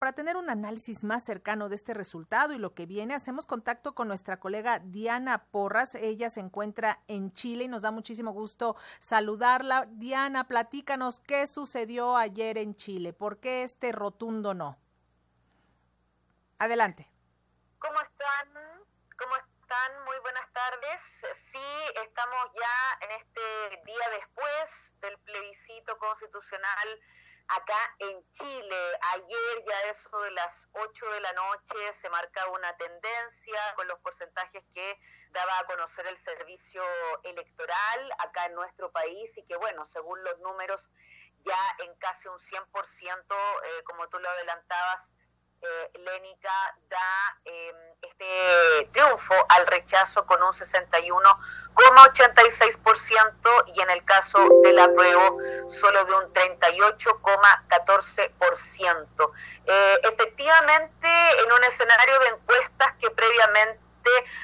Para tener un análisis más cercano de este resultado y lo que viene, hacemos contacto con nuestra colega Diana Porras. Ella se encuentra en Chile y nos da muchísimo gusto saludarla. Diana, platícanos qué sucedió ayer en Chile. ¿Por qué este rotundo no? Adelante. ¿Cómo están? ¿Cómo están? Muy buenas tardes. Sí, estamos ya en este día después del plebiscito constitucional acá en Chile. Ayer ya eso de las 8 de la noche se marcaba una tendencia con los porcentajes que daba a conocer el servicio electoral acá en nuestro país y que bueno, según los números ya en casi un 100%, eh, como tú lo adelantabas, eh, Lénica da em, este triunfo al rechazo con un 61,86% y en el caso del apruebo solo de un 38,14%. Eh, efectivamente, en un escenario de encuestas que previamente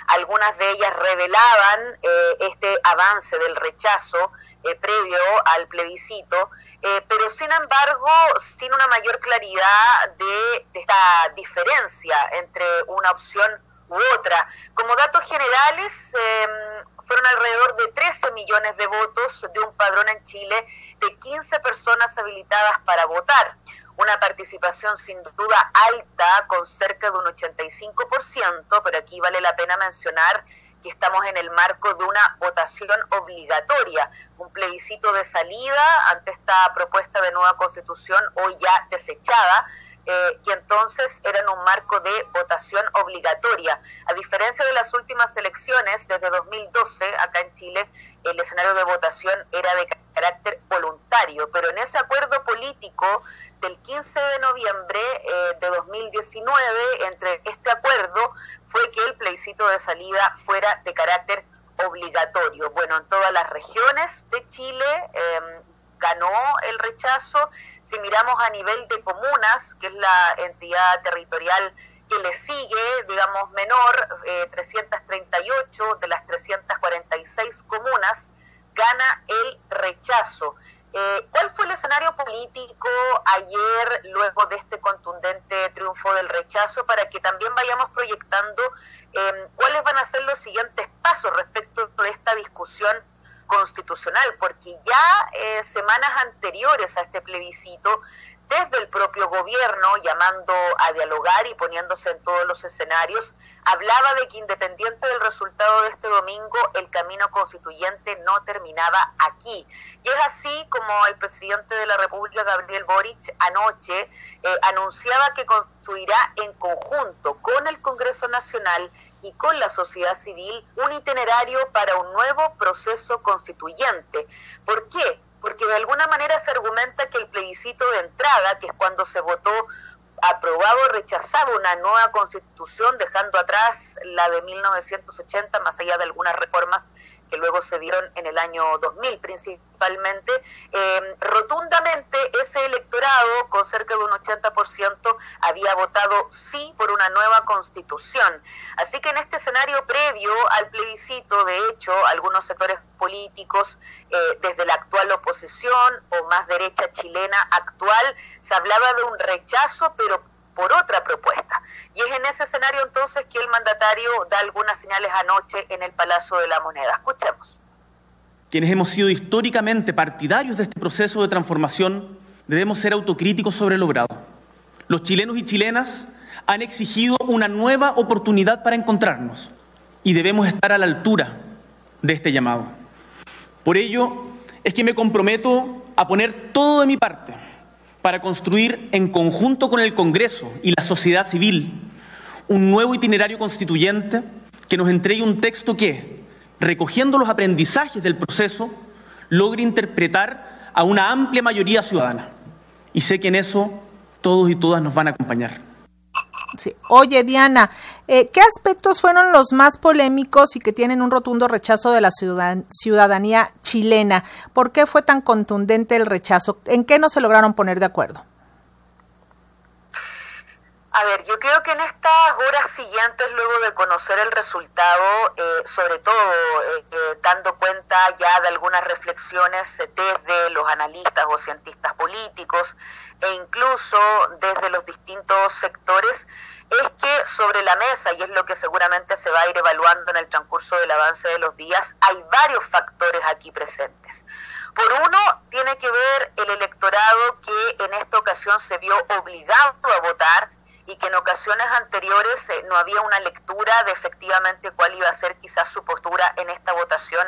algunas de ellas revelaban eh, este avance del rechazo eh, previo al plebiscito, eh, pero sin embargo, sin una mayor claridad de, esta diferencia entre una opción u otra. Como datos generales, em, fueron alrededor de 13 millones de votos de un padrón en Chile de 15 personas habilitadas para votar. Una participación sin duda alta, con cerca de un 85%, pero aquí vale la pena mencionar que estamos en el marco de una votación obligatoria, un plebiscito de salida ante esta propuesta de nueva constitución hoy ya desechada, eh, que entonces era en un marco de votación obligatoria. A diferencia de las últimas elecciones, desde 2012, acá en Chile, el escenario de votación era de carácter voluntario, pero en ese acuerdo político del 15 de noviembre eh, de 2019, entre este acuerdo, fue que el plebiscito de salida fuera de carácter obligatorio. Bueno, en todas las regiones de Chile em, ganó el rechazo. Si miramos a nivel de comunas, que es la entidad territorial que le sigue, digamos, menor, 338 eh, de las 346 comunas, gana el rechazo. Eh, ¿Cuál fue el escenario político ayer, luego de este contundente triunfo del rechazo, para que también vayamos proyectando em, cuáles van a ser los siguientes pasos respecto de esta discusión constitucional? Porque ya eh, semanas anteriores a este plebiscito desde el propio gobierno, llamando a dialogar y poniéndose en todos los escenarios, hablaba de que independiente del resultado de este domingo, el camino constituyente no terminaba aquí. Y es así como el presidente de la República, Gabriel Boric, anoche eh, anunciaba que construirá en conjunto con el Congreso Nacional y con la sociedad civil un itinerario para un nuevo proceso constituyente. ¿Por qué? porque de alguna manera se argumenta que el plebiscito de entrada, que es cuando se votó aprobado o rechazaba una nueva constitución, dejando atrás la de 1980, más allá de algunas reformas que luego se dieron en el año 2000 principalmente, eh, rotundamente ese electorado, con cerca de un 80%, había votado sí por una nueva constitución. Así que en este escenario previo al plebiscito, de hecho, algunos sectores políticos, eh, desde la actual oposición o más derecha chilena actual, se hablaba de un rechazo, pero por otra propuesta. Y es en ese escenario entonces que el mandatario da algunas señales anoche en el Palacio de la Moneda. Escuchemos. Quienes hemos sido históricamente partidarios de este proceso de transformación debemos ser autocríticos sobre lo logrado. Los chilenos y chilenas han exigido una nueva oportunidad para encontrarnos y debemos estar a la altura de este llamado. Por ello es que me comprometo a poner todo de mi parte para construir en conjunto con el Congreso y la sociedad civil un nuevo itinerario constituyente que nos entregue un texto que, recogiendo los aprendizajes del proceso, logre interpretar a una amplia mayoría ciudadana. Y sé que en eso todos y todas nos van a acompañar. Oye, Diana, eh, ¿qué aspectos fueron los más polémicos y que tienen un rotundo rechazo de la ciudadanía chilena? ¿Por qué fue tan contundente el rechazo? ¿En qué no se lograron poner de acuerdo? A ver, yo creo que en estas horas siguientes, luego de conocer el resultado, eh, sobre todo eh, eh, dando cuenta ya de algunas reflexiones desde los analistas o cientistas políticos e incluso desde los distintos sectores, es que sobre la mesa, y es lo que seguramente se va a ir evaluando en el transcurso del avance de los días, hay varios factores aquí presentes. Por uno, tiene que ver el electorado que en esta ocasión se vio obligado a votar y que en ocasiones anteriores eh, no había una lectura de efectivamente cuál iba a ser quizás su postura en esta votación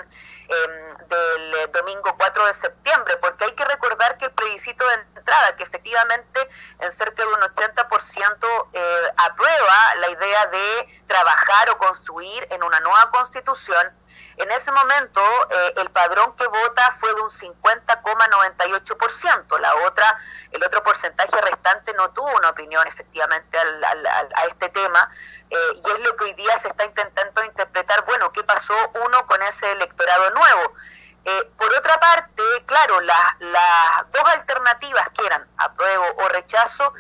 em, del eh, domingo 4 de septiembre, porque hay que recordar que el plebiscito de entrada, que efectivamente en cerca de un 80% eh, aprueba la idea de trabajar o construir en una nueva constitución, en ese momento, eh, el padrón que vota fue de un 50,98%. La otra, el otro porcentaje restante no tuvo una opinión efectivamente a este tema. Eh, y es lo que hoy día se está intentando interpretar, bueno, ¿qué pasó uno con ese electorado nuevo? Eh, por otra parte, claro, las dos alternativas que eran apruebo o rechazo,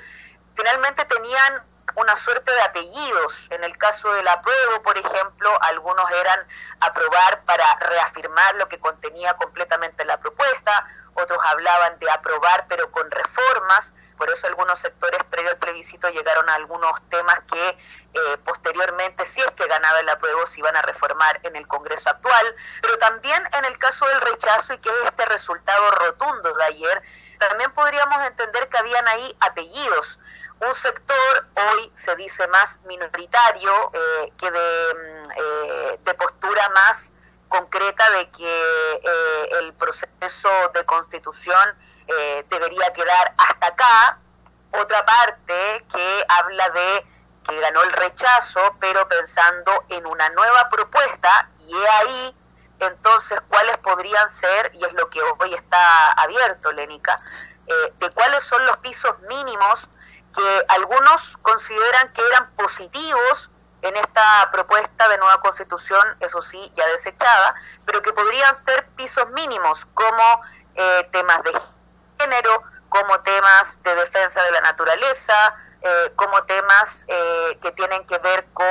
finalmente tenían una suerte de apellidos. En el caso del apruebo, por ejemplo, algunos eran aprobar para reafirmar lo que contenía completamente la propuesta, otros hablaban de aprobar pero con reformas, por eso algunos sectores previo al plebiscito llegaron a algunos temas que eh, posteriormente, si es que ganaba el apruebo, se iban a reformar en el Congreso actual, pero también en el caso del rechazo y que es este resultado rotundo de ayer, también podríamos entender que habían ahí apellidos un sector hoy se dice más minoritario eh, que mm, eh, de, postura más concreta de que eh, el proceso de constitución debería quedar hasta acá. Otra parte que habla de que ganó el rechazo, pero pensando en una nueva propuesta, y he ahí entonces cuáles podrían ser, y es lo que hoy está abierto, Lénica, de cuáles son los pisos mínimos que algunos consideran que eran positivos en esta propuesta de nueva constitución, eso sí, ya desechada, pero que podrían ser pisos mínimos como eh, temas de género, como temas de defensa de la naturaleza, eh, como temas eh, que tienen que ver con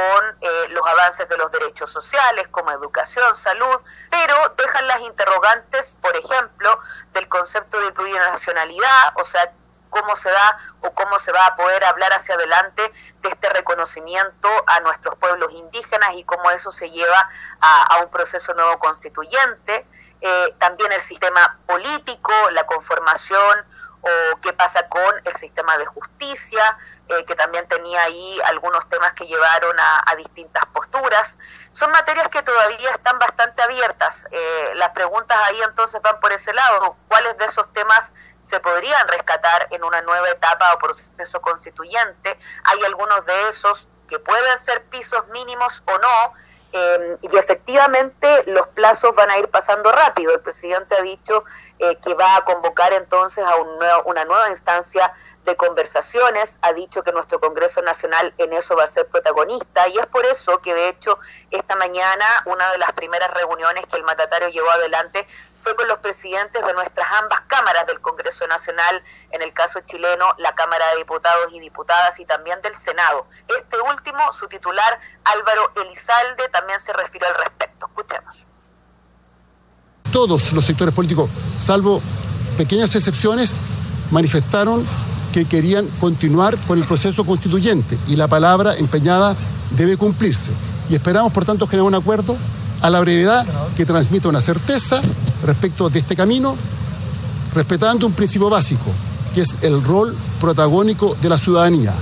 los avances de los derechos sociales, como educación, salud, pero dejan las interrogantes, por ejemplo, del concepto de plurinacionalidad, o sea, cómo se da o cómo se va a poder hablar hacia adelante de este reconocimiento a nuestros pueblos indígenas y cómo eso se lleva a, un proceso nuevo constituyente. Eh, también el sistema político, la conformación o qué pasa con el sistema de justicia, eh, que también tenía ahí algunos temas que llevaron a, distintas posturas. Son materias que todavía están bastante abiertas. Eh, las preguntas ahí entonces van por ese lado. ¿Cuáles de esos temas se podrían rescatar en una nueva etapa o proceso constituyente. Hay algunos de esos que pueden ser pisos mínimos o no, eh, y efectivamente los plazos van a ir pasando rápido. El presidente ha dicho eh, que va a convocar entonces a un una nueva instancia de conversaciones, ha dicho que nuestro Congreso Nacional en eso va a ser protagonista y es por eso que de hecho esta mañana una de las primeras reuniones que el mandatario llevó adelante fue con los presidentes de nuestras ambas cámaras del Congreso Nacional, en el caso chileno, la Cámara de Diputados y Diputadas y también del Senado. Este último, su titular, Álvaro Elizalde, también se refirió al respecto. Escuchemos. Todos los sectores políticos, salvo pequeñas excepciones, manifestaron que querían continuar con el proceso constituyente y la palabra empeñada debe cumplirse. Y esperamos, por tanto, generar un acuerdo a la brevedad que transmita una certeza respecto de este camino, respetando un principio básico, que es el rol protagónico de la ciudadanía.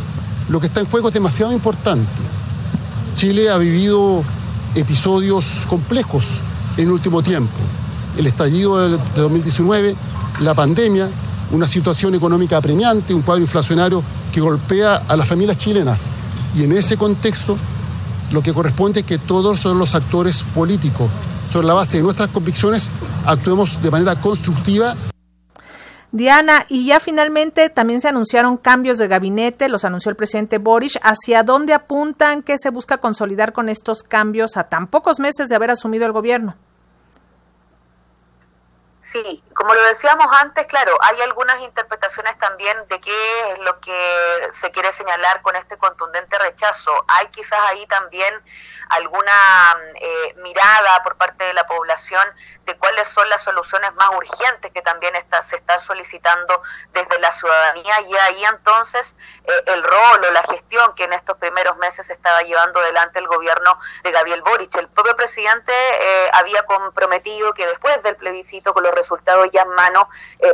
Lo que está en juego es demasiado importante. Chile ha vivido episodios complejos en el último tiempo. El estallido de 2019, la pandemia, una situación económica apremiante, un cuadro inflacionario que golpea a las familias chilenas. Y en ese contexto, lo que corresponde es que todos son los actores políticos, sobre la base de nuestras convicciones, actuemos de manera constructiva. Diana, y ya finalmente también se anunciaron cambios de gabinete, los anunció el presidente Boris. ¿Hacia dónde apuntan? ¿Qué se busca consolidar con estos cambios a tan pocos meses de haber asumido el gobierno? Sí, como lo decíamos antes, claro, hay algunas interpretaciones también de qué es lo que se quiere señalar con este contundente rechazo. Hay quizás ahí también alguna eh, mirada por parte de la población de cuáles son las soluciones más urgentes que también se están solicitando desde la ciudadanía y ahí entonces eh, el rol o la gestión que en estos primeros meses estaba llevando adelante el gobierno de Gabriel Boric. El propio presidente eh, había comprometido que después del plebiscito con los resultados ya en mano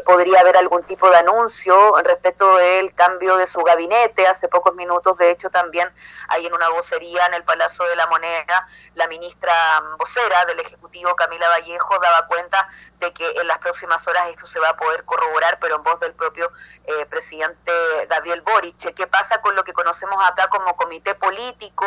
podría haber algún tipo de anuncio respecto del cambio de su gabinete. Hace pocos minutos, de hecho, también hay en una vocería en el Palacio de la Moneda la ministra vocera del Ejecutivo, Camila Vallejo, daba cuenta de que en las próximas horas esto se va a poder corroborar, pero en voz del propio eh, presidente Gabriel Boric. ¿Qué pasa con lo que conocemos acá como comité político?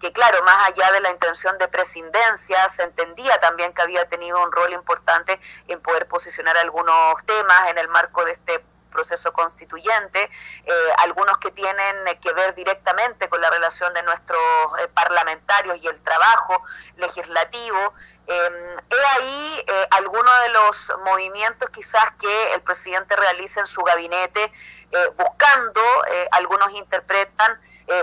Que claro, más allá de la intención de presidencia, se entendía también que había tenido un rol importante en poder posicionar algunos temas en el marco de este proceso constituyente, eh, algunos que tienen que ver directamente con la relación de nuestros eh, parlamentarios y el trabajo legislativo. Eh, he ahí eh, algunos de los movimientos quizás que el presidente realiza en su gabinete, buscando, algunos interpretan,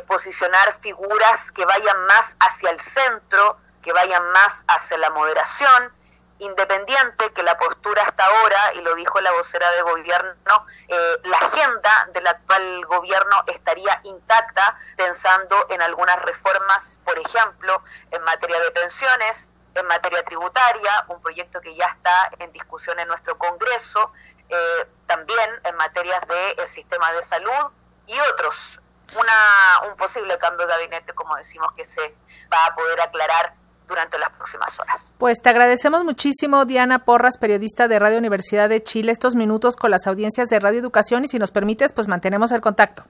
posicionar figuras que vayan más hacia el centro, que vayan más hacia la moderación, independiente que la postura hasta ahora, y lo dijo la vocera de gobierno, eh, la agenda del actual gobierno estaría intacta pensando en algunas reformas, por ejemplo, en materia de pensiones, en materia tributaria, un proyecto que ya está en discusión en nuestro Congreso, eh, también en materias del de sistema de salud y otros. Una, un posible cambio de gabinete, como decimos, que se va a poder aclarar durante las próximas horas. Pues te agradecemos muchísimo, Diana Porras, periodista de Radio Universidad de Chile, estos minutos con las audiencias de Radio Educación y si nos permites, pues mantenemos el contacto.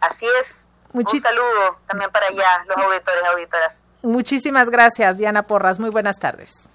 Así es. Un saludo también para allá, los auditores y auditoras. Muchísimas gracias, Diana Porras. Muy buenas tardes.